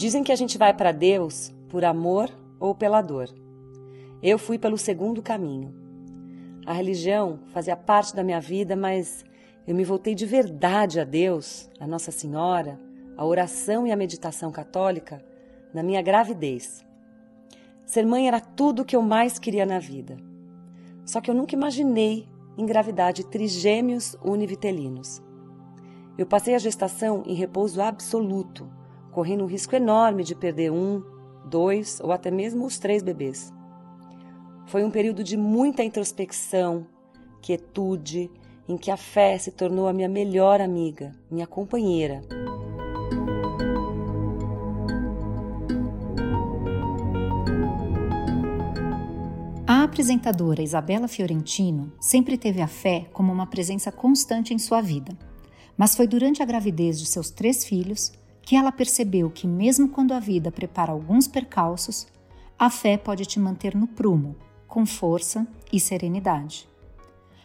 Dizem que a gente vai para Deus por amor ou pela dor. Eu fui pelo segundo caminho. A religião fazia parte da minha vida, mas eu me voltei de verdade a Deus, a Nossa Senhora, a oração e a meditação católica na minha gravidez. Ser mãe era tudo o que eu mais queria na vida. Só que eu nunca imaginei engravidar de trigêmeos univitelinos. Eu passei a gestação em repouso absoluto, correndo um risco enorme de perder um, dois ou até mesmo os três bebês. Foi um período de muita introspecção, quietude, em que a fé se tornou a minha melhor amiga, minha companheira. A apresentadora Isabela Fiorentino sempre teve a fé como uma presença constante em sua vida. Mas foi durante a gravidez de seus três filhos que ela percebeu que, mesmo quando a vida prepara alguns percalços, a fé pode te manter no prumo, com força e serenidade.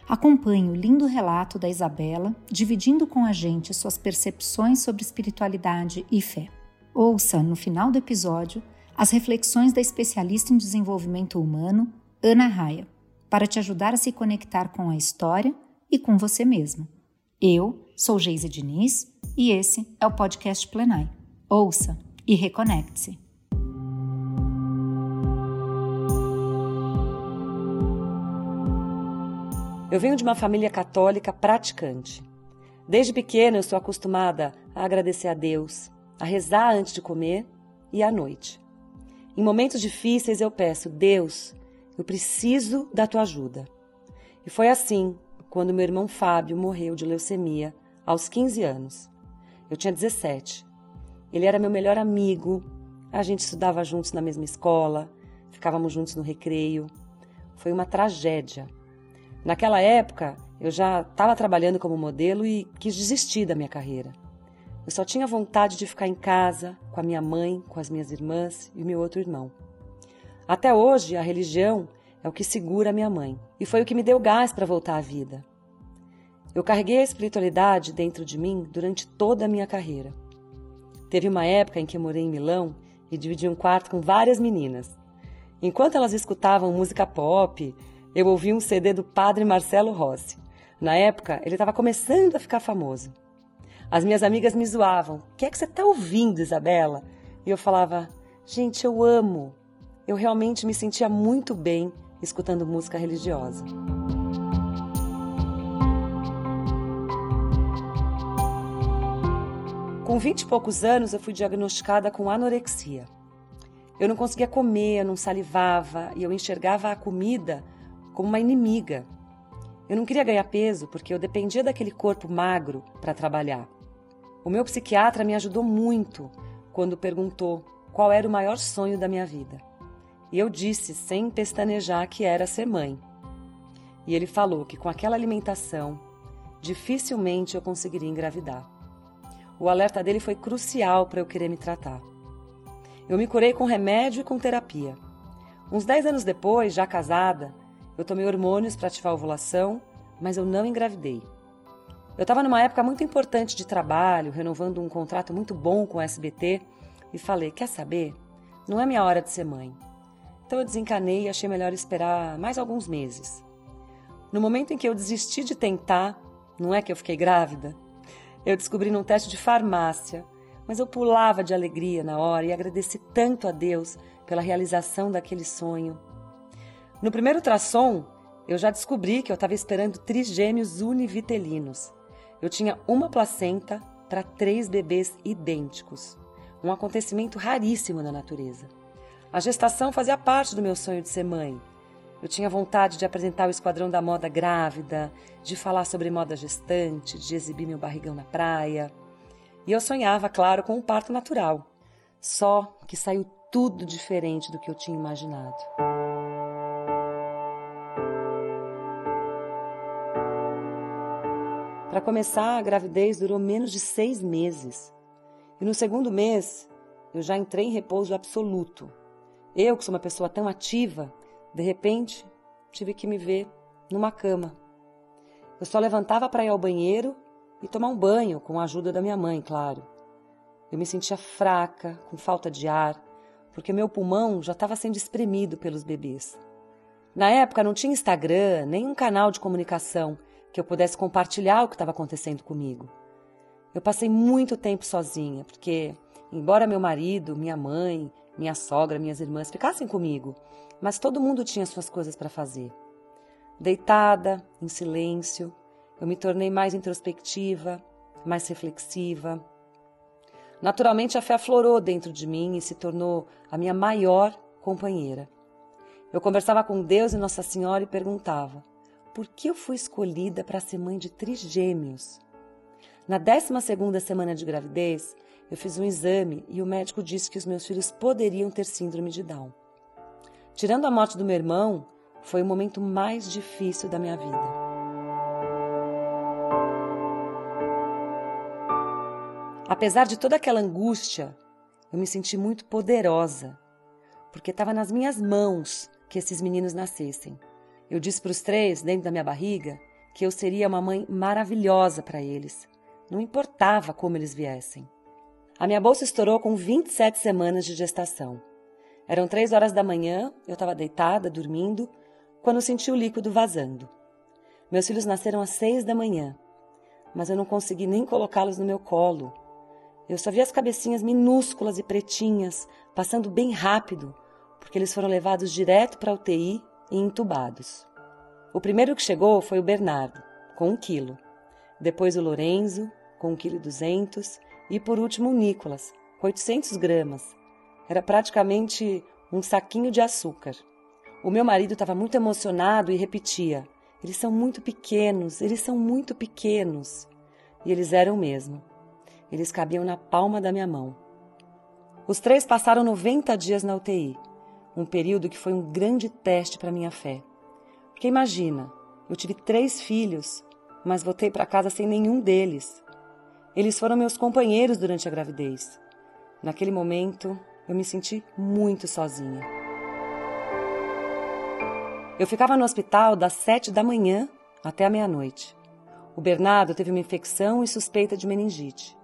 Acompanhe o lindo relato da Isabela, dividindo com a gente suas percepções sobre espiritualidade e fé. Ouça, no final do episódio, as reflexões da especialista em desenvolvimento humano, Ana Raia, para te ajudar a se conectar com a história e com você mesma. Eu sou Geise Diniz e esse é o podcast Plenai. Ouça e reconecte-se. Eu venho de uma família católica praticante. Desde pequena eu sou acostumada a agradecer a Deus, a rezar antes de comer e à noite. Em momentos difíceis eu peço, Deus, eu preciso da tua ajuda. E foi assim quando meu irmão Fábio morreu de leucemia aos 15 anos. Eu tinha 17. Ele era meu melhor amigo, a gente estudava juntos na mesma escola, ficávamos juntos no recreio. Foi uma tragédia. Naquela época, eu já estava trabalhando como modelo e quis desistir da minha carreira. Eu só tinha vontade de ficar em casa, com a minha mãe, com as minhas irmãs e o meu outro irmão. Até hoje, a religião é o que segura a minha mãe e foi o que me deu gás para voltar à vida. Eu carreguei a espiritualidade dentro de mim durante toda a minha carreira. Teve uma época em que morei em Milão e dividi um quarto com várias meninas. Enquanto elas escutavam música pop, eu ouvi um CD do padre Marcelo Rossi. Na época, ele estava começando a ficar famoso. As minhas amigas me zoavam. O que é que você está ouvindo, Isabela? E eu falava, gente, eu amo. Eu realmente me sentia muito bem escutando música religiosa. Com vinte e poucos anos, eu fui diagnosticada com anorexia. Eu não conseguia comer, não salivava e eu enxergava a comida como uma inimiga. Eu não queria ganhar peso porque eu dependia daquele corpo magro para trabalhar. O meu psiquiatra me ajudou muito quando perguntou qual era o maior sonho da minha vida. E eu disse, sem pestanejar, que era ser mãe. E ele falou que com aquela alimentação, dificilmente eu conseguiria engravidar. O alerta dele foi crucial para eu querer me tratar. Eu me curei com remédio e com terapia. Uns 10 anos depois, já casada, eu tomei hormônios para ativar a ovulação, mas eu não engravidei. Eu estava numa época muito importante de trabalho, renovando um contrato muito bom com o SBT, e falei: quer saber? Não é minha hora de ser mãe. Então eu desencanei e achei melhor esperar mais alguns meses. No momento em que eu desisti de tentar, não é que eu fiquei grávida? Eu descobri num teste de farmácia, mas eu pulava de alegria na hora e agradeci tanto a Deus pela realização daquele sonho. No primeiro ultrassom, eu já descobri que eu estava esperando trigêmeos univitelinos. Eu tinha uma placenta para três bebês idênticos, um acontecimento raríssimo na natureza. A gestação fazia parte do meu sonho de ser mãe, eu tinha vontade de apresentar o Esquadrão da Moda grávida, de falar sobre moda gestante, de exibir meu barrigão na praia. E eu sonhava, claro, com um parto natural. Só que saiu tudo diferente do que eu tinha imaginado. Para começar, a gravidez durou menos de seis meses. E no segundo mês, eu já entrei em repouso absoluto. Eu, que sou uma pessoa tão ativa, de repente, tive que me ver numa cama. Eu só levantava para ir ao banheiro e tomar um banho, com a ajuda da minha mãe, claro. Eu me sentia fraca, com falta de ar, porque meu pulmão já estava sendo espremido pelos bebês. Na época não tinha Instagram, nem um canal de comunicação que eu pudesse compartilhar o que estava acontecendo comigo. Eu passei muito tempo sozinha, porque, embora meu marido, minha mãe, minha sogra, minhas irmãs ficassem comigo, mas todo mundo tinha suas coisas para fazer. Deitada, em silêncio, eu me tornei mais introspectiva, mais reflexiva. Naturalmente, a fé aflorou dentro de mim e se tornou a minha maior companheira. Eu conversava com Deus e Nossa Senhora e perguntava: por que eu fui escolhida para ser mãe de trigêmeos? Na 12 segunda semana de gravidez, eu fiz um exame e o médico disse que os meus filhos poderiam ter síndrome de Down. Tirando a morte do meu irmão, foi o momento mais difícil da minha vida. Apesar de toda aquela angústia, eu me senti muito poderosa, porque estava nas minhas mãos que esses meninos nascessem. Eu disse para os três, dentro da minha barriga, que eu seria uma mãe maravilhosa para eles. Não importava como eles viessem. A minha bolsa estourou com 27 semanas de gestação. Eram três horas da manhã, eu estava deitada, dormindo, quando senti o líquido vazando. Meus filhos nasceram às seis da manhã, mas eu não consegui nem colocá-los no meu colo. Eu só vi as cabecinhas minúsculas e pretinhas passando bem rápido, porque eles foram levados direto para a UTI e entubados. O primeiro que chegou foi o Bernardo, com um quilo. Depois o Lorenzo, com um quilo e duzentos. E por último o Nicolas, com 800 gramas. Era praticamente um saquinho de açúcar. O meu marido estava muito emocionado e repetia: Eles são muito pequenos, eles são muito pequenos. E eles eram mesmo. Eles cabiam na palma da minha mão. Os três passaram 90 dias na UTI um período que foi um grande teste para minha fé. Porque imagina, eu tive três filhos, mas voltei para casa sem nenhum deles. Eles foram meus companheiros durante a gravidez. Naquele momento, eu me senti muito sozinha. Eu ficava no hospital das sete da manhã até a meia-noite. O Bernardo teve uma infecção e suspeita de meningite.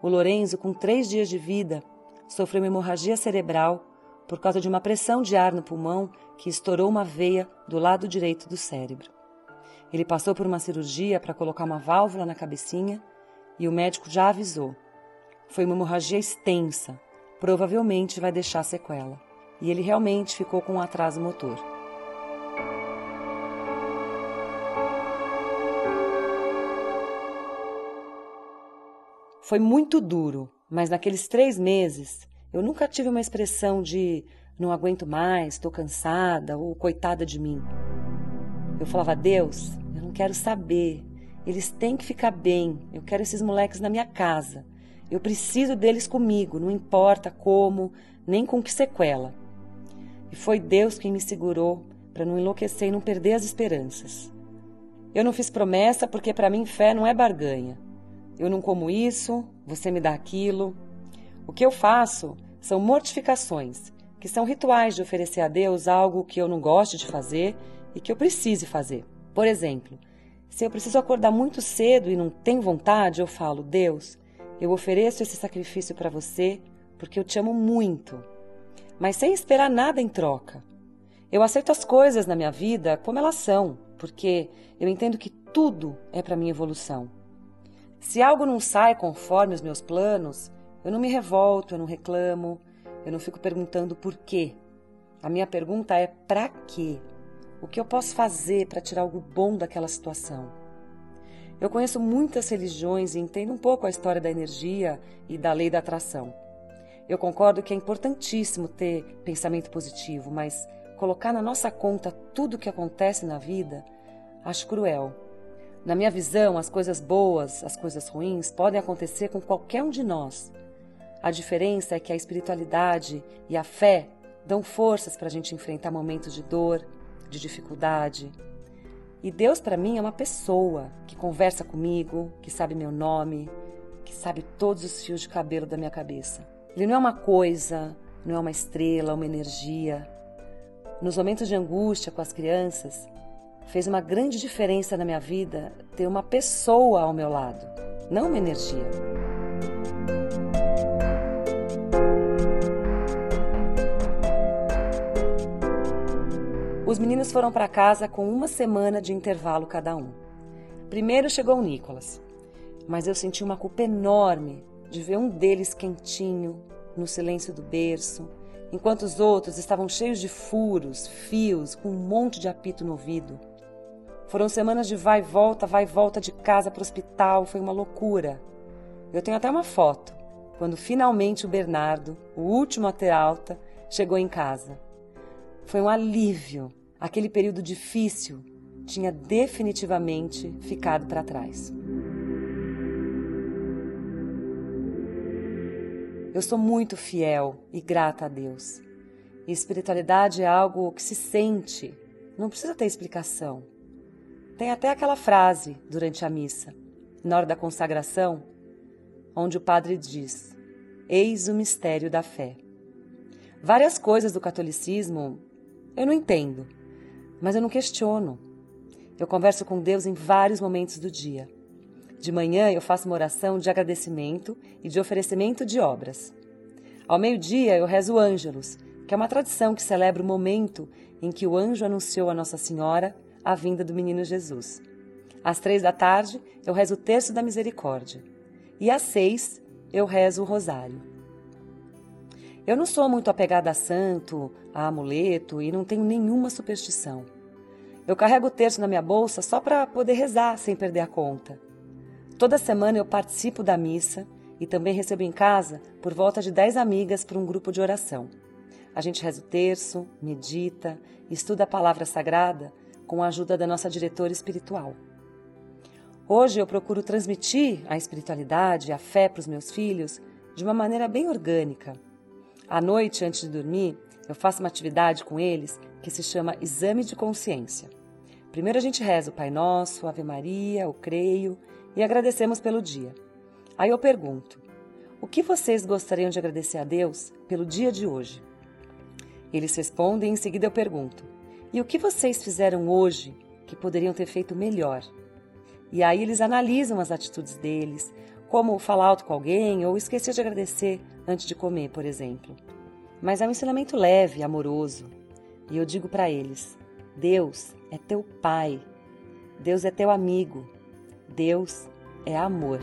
O Lorenzo, com três dias de vida, sofreu uma hemorragia cerebral por causa de uma pressão de ar no pulmão que estourou uma veia do lado direito do cérebro. Ele passou por uma cirurgia para colocar uma válvula na cabecinha e o médico já avisou. Foi uma hemorragia extensa, provavelmente vai deixar sequela. E ele realmente ficou com um atraso motor. Foi muito duro, mas naqueles três meses eu nunca tive uma expressão de não aguento mais, estou cansada ou coitada de mim. Eu falava, Deus, eu não quero saber. Eles têm que ficar bem. Eu quero esses moleques na minha casa. Eu preciso deles comigo, não importa como, nem com que sequela. E foi Deus quem me segurou para não enlouquecer e não perder as esperanças. Eu não fiz promessa porque para mim fé não é barganha. Eu não como isso, você me dá aquilo. O que eu faço são mortificações, que são rituais de oferecer a Deus algo que eu não gosto de fazer e que eu precise fazer. Por exemplo, se eu preciso acordar muito cedo e não tenho vontade, eu falo: Deus, eu ofereço esse sacrifício para você porque eu te amo muito, mas sem esperar nada em troca. Eu aceito as coisas na minha vida como elas são, porque eu entendo que tudo é para minha evolução. Se algo não sai conforme os meus planos, eu não me revolto, eu não reclamo, eu não fico perguntando por quê. A minha pergunta é para quê? O que eu posso fazer para tirar algo bom daquela situação? Eu conheço muitas religiões e entendo um pouco a história da energia e da lei da atração. Eu concordo que é importantíssimo ter pensamento positivo, mas colocar na nossa conta tudo o que acontece na vida, acho cruel. Na minha visão, as coisas boas, as coisas ruins podem acontecer com qualquer um de nós. A diferença é que a espiritualidade e a fé dão forças para a gente enfrentar momentos de dor, de dificuldade. E Deus, para mim, é uma pessoa que conversa comigo, que sabe meu nome, que sabe todos os fios de cabelo da minha cabeça. Ele não é uma coisa, não é uma estrela, uma energia. Nos momentos de angústia com as crianças, fez uma grande diferença na minha vida ter uma pessoa ao meu lado, não uma energia. Os meninos foram para casa com uma semana de intervalo cada um. Primeiro chegou o Nicolas, mas eu senti uma culpa enorme de ver um deles quentinho, no silêncio do berço, enquanto os outros estavam cheios de furos, fios, com um monte de apito no ouvido. Foram semanas de vai e volta, vai e volta de casa para o hospital, foi uma loucura. Eu tenho até uma foto, quando finalmente o Bernardo, o último a ter alta, chegou em casa. Foi um alívio aquele período difícil tinha definitivamente ficado para trás. Eu sou muito fiel e grata a Deus. E espiritualidade é algo que se sente, não precisa ter explicação. Tem até aquela frase durante a missa, na hora da consagração, onde o padre diz: Eis o mistério da fé. Várias coisas do catolicismo eu não entendo mas eu não questiono. Eu converso com Deus em vários momentos do dia. De manhã eu faço uma oração de agradecimento e de oferecimento de obras. Ao meio-dia eu rezo o Ângelus, que é uma tradição que celebra o momento em que o anjo anunciou a Nossa Senhora a vinda do menino Jesus. Às três da tarde eu rezo o Terço da Misericórdia. E às seis eu rezo o Rosário. Eu não sou muito apegada a santo, a amuleto e não tenho nenhuma superstição. Eu carrego o terço na minha bolsa só para poder rezar sem perder a conta. Toda semana eu participo da missa e também recebo em casa por volta de 10 amigas para um grupo de oração. A gente reza o terço, medita, estuda a palavra sagrada com a ajuda da nossa diretora espiritual. Hoje eu procuro transmitir a espiritualidade e a fé para os meus filhos de uma maneira bem orgânica à noite, antes de dormir, eu faço uma atividade com eles que se chama Exame de Consciência. Primeiro a gente reza o Pai Nosso, Ave Maria, o Creio e agradecemos pelo dia. Aí eu pergunto: o que vocês gostariam de agradecer a Deus pelo dia de hoje? Eles respondem e em seguida eu pergunto: e o que vocês fizeram hoje que poderiam ter feito melhor? E aí eles analisam as atitudes deles, como falar alto com alguém ou esquecer de agradecer antes de comer, por exemplo. Mas é um ensinamento leve, amoroso. E eu digo para eles: Deus é teu pai. Deus é teu amigo. Deus é amor.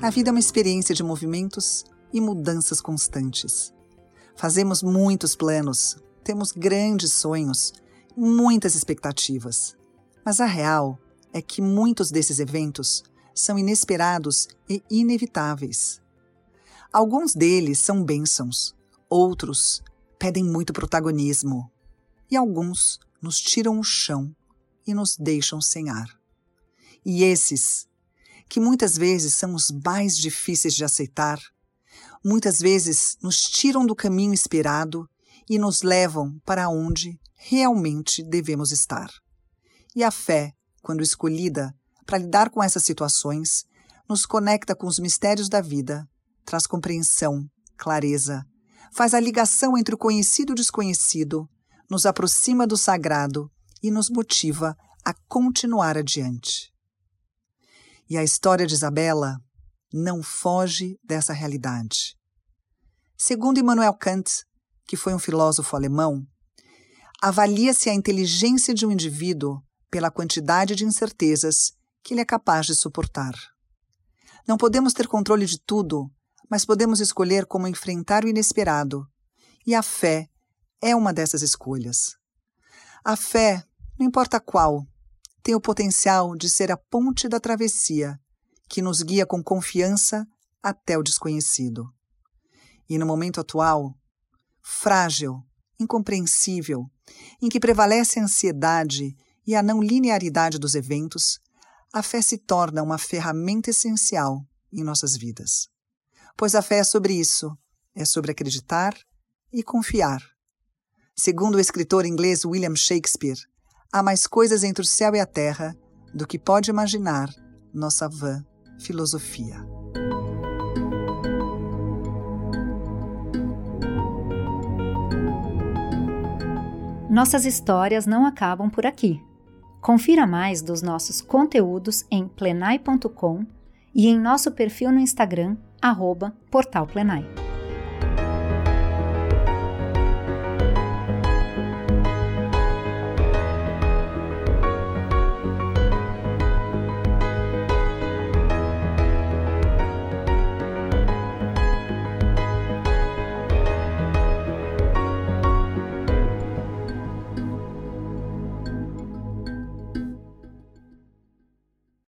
A vida é uma experiência de movimentos e mudanças constantes. Fazemos muitos planos, temos grandes sonhos, muitas expectativas. Mas a real é que muitos desses eventos são inesperados e inevitáveis. Alguns deles são bênçãos, outros pedem muito protagonismo, e alguns nos tiram o chão e nos deixam sem ar. E esses, que muitas vezes são os mais difíceis de aceitar, muitas vezes nos tiram do caminho esperado e nos levam para onde realmente devemos estar. E a fé, quando escolhida para lidar com essas situações, nos conecta com os mistérios da vida, traz compreensão, clareza, faz a ligação entre o conhecido e o desconhecido, nos aproxima do sagrado e nos motiva a continuar adiante. E a história de Isabela não foge dessa realidade. Segundo Immanuel Kant, que foi um filósofo alemão, avalia-se a inteligência de um indivíduo pela quantidade de incertezas que ele é capaz de suportar. Não podemos ter controle de tudo, mas podemos escolher como enfrentar o inesperado, e a fé é uma dessas escolhas. A fé, não importa qual, tem o potencial de ser a ponte da travessia que nos guia com confiança até o desconhecido. E no momento atual, frágil, incompreensível, em que prevalece a ansiedade e a não linearidade dos eventos, a fé se torna uma ferramenta essencial em nossas vidas. Pois a fé é sobre isso, é sobre acreditar e confiar. Segundo o escritor inglês William Shakespeare, há mais coisas entre o céu e a terra do que pode imaginar nossa vã filosofia. Nossas histórias não acabam por aqui. Confira mais dos nossos conteúdos em plenai.com e em nosso perfil no Instagram, arroba Portal Plenai.